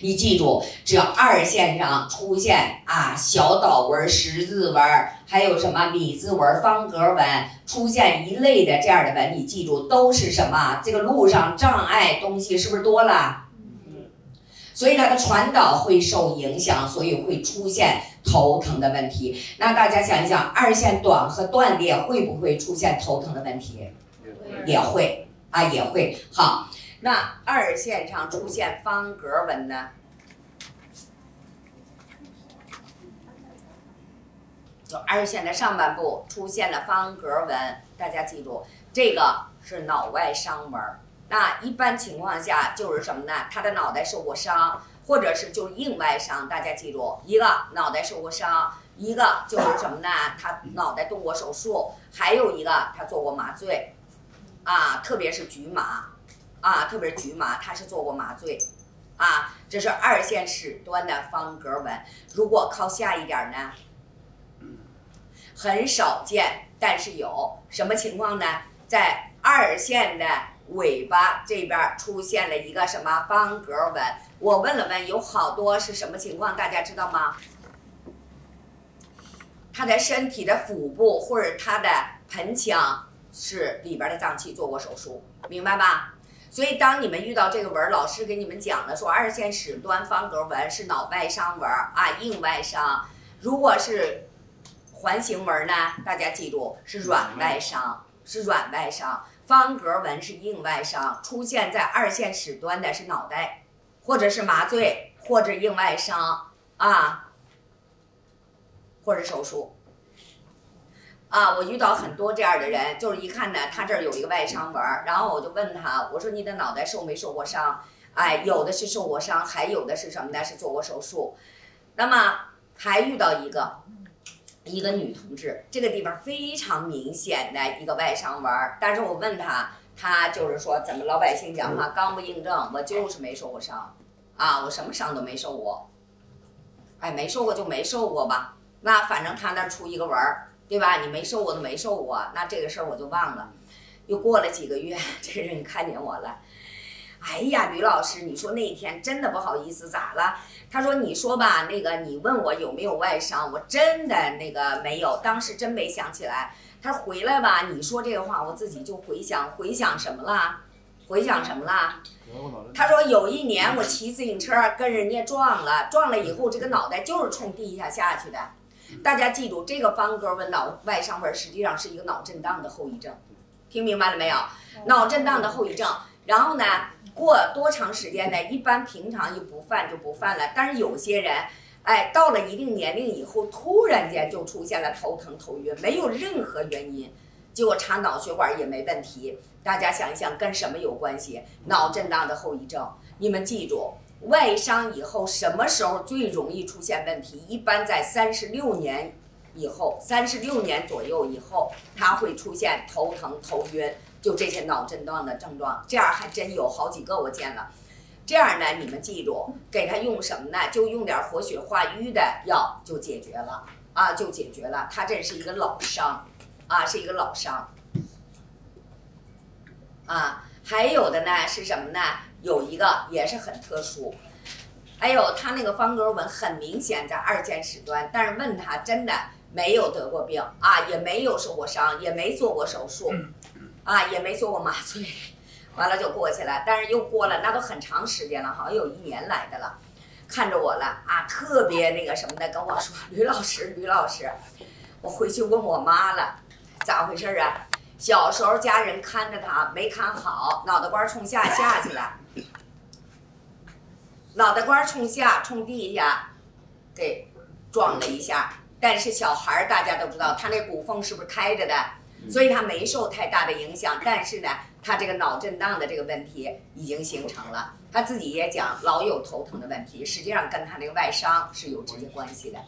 你记住，只要二线上出现啊小岛纹、十字纹，还有什么米字纹、方格纹，出现一类的这样的纹，你记住都是什么？这个路上障碍东西是不是多了？所以它的传导会受影响，所以会出现头疼的问题。那大家想一想，二线短和断裂会不会出现头疼的问题？也会啊，也会。好，那二线上出现方格纹呢？就二线的上半部出现了方格纹，大家记住，这个是脑外伤纹。那一般情况下就是什么呢？他的脑袋受过伤，或者是就是硬外伤。大家记住，一个脑袋受过伤，一个就是什么呢？他脑袋动过手术，还有一个他做过麻醉，啊，特别是局麻，啊，特别是局麻，他是做过麻醉，啊，这是二线始端的方格纹。如果靠下一点呢，很少见，但是有什么情况呢？在二线的。尾巴这边出现了一个什么方格纹？我问了问，有好多是什么情况？大家知道吗？他的身体的腹部或者他的盆腔是里边的脏器做过手术，明白吧？所以当你们遇到这个纹，老师给你们讲了，说二线始端方格纹是脑外伤纹啊，硬外伤。如果是环形纹呢？大家记住是软外伤，是软外伤。方格纹是硬外伤，出现在二线始端的是脑袋，或者是麻醉，或者硬外伤啊，或者手术啊。我遇到很多这样的人，就是一看呢，他这儿有一个外伤纹，然后我就问他，我说你的脑袋受没受过伤？哎，有的是受过伤，还有的是什么呢？是做过手术。那么还遇到一个。一个女同志，这个地方非常明显的一个外伤纹，但是我问她，她就是说，怎么老百姓讲话刚不硬正，我就是没受过伤，啊，我什么伤都没受过，哎，没受过就没受过吧，那反正他那出一个纹儿，对吧？你没瘦过都没瘦过，那这个事儿我就忘了。又过了几个月，这人看见我了，哎呀，吕老师，你说那天真的不好意思，咋了？他说：“你说吧，那个你问我有没有外伤，我真的那个没有，当时真没想起来。他回来吧，你说这个话，我自己就回想，回想什么了？回想什么了？他说有一年我骑自行车跟人家撞了，撞了以后这个脑袋就是冲地下下去的。大家记住，这个方格纹脑外伤纹实际上是一个脑震荡的后遗症，听明白了没有？脑震荡的后遗症。然后呢？”过多长时间呢？一般平常就不犯就不犯了，但是有些人，哎，到了一定年龄以后，突然间就出现了头疼头晕，没有任何原因，结果查脑血管也没问题。大家想一想，跟什么有关系？脑震荡的后遗症。你们记住，外伤以后什么时候最容易出现问题？一般在三十六年以后，三十六年左右以后，它会出现头疼头晕。就这些脑震荡的症状，这样还真有好几个我见了。这样呢，你们记住，给他用什么呢？就用点活血化瘀的药就解决了啊，就解决了。他这是一个老伤，啊，是一个老伤。啊，还有的呢是什么呢？有一个也是很特殊。哎呦，他那个方格纹很明显在二尖始端，但是问他真的没有得过病啊，也没有受过伤，也没做过手术。啊，也没做过麻醉，完了就过去了。但是又过了，那都很长时间了，好像有一年来的了。看着我了啊，特别那个什么的，跟我说：“吕老师，吕老师，我回去问我妈了，咋回事啊？小时候家人看着他没看好，脑袋瓜冲下下去了，脑袋瓜冲下冲地下，给撞了一下。但是小孩儿大家都知道，他那骨缝是不是开着的？”所以他没受太大的影响，但是呢，他这个脑震荡的这个问题已经形成了。他自己也讲老有头疼的问题，实际上跟他那个外伤是有直接关系的。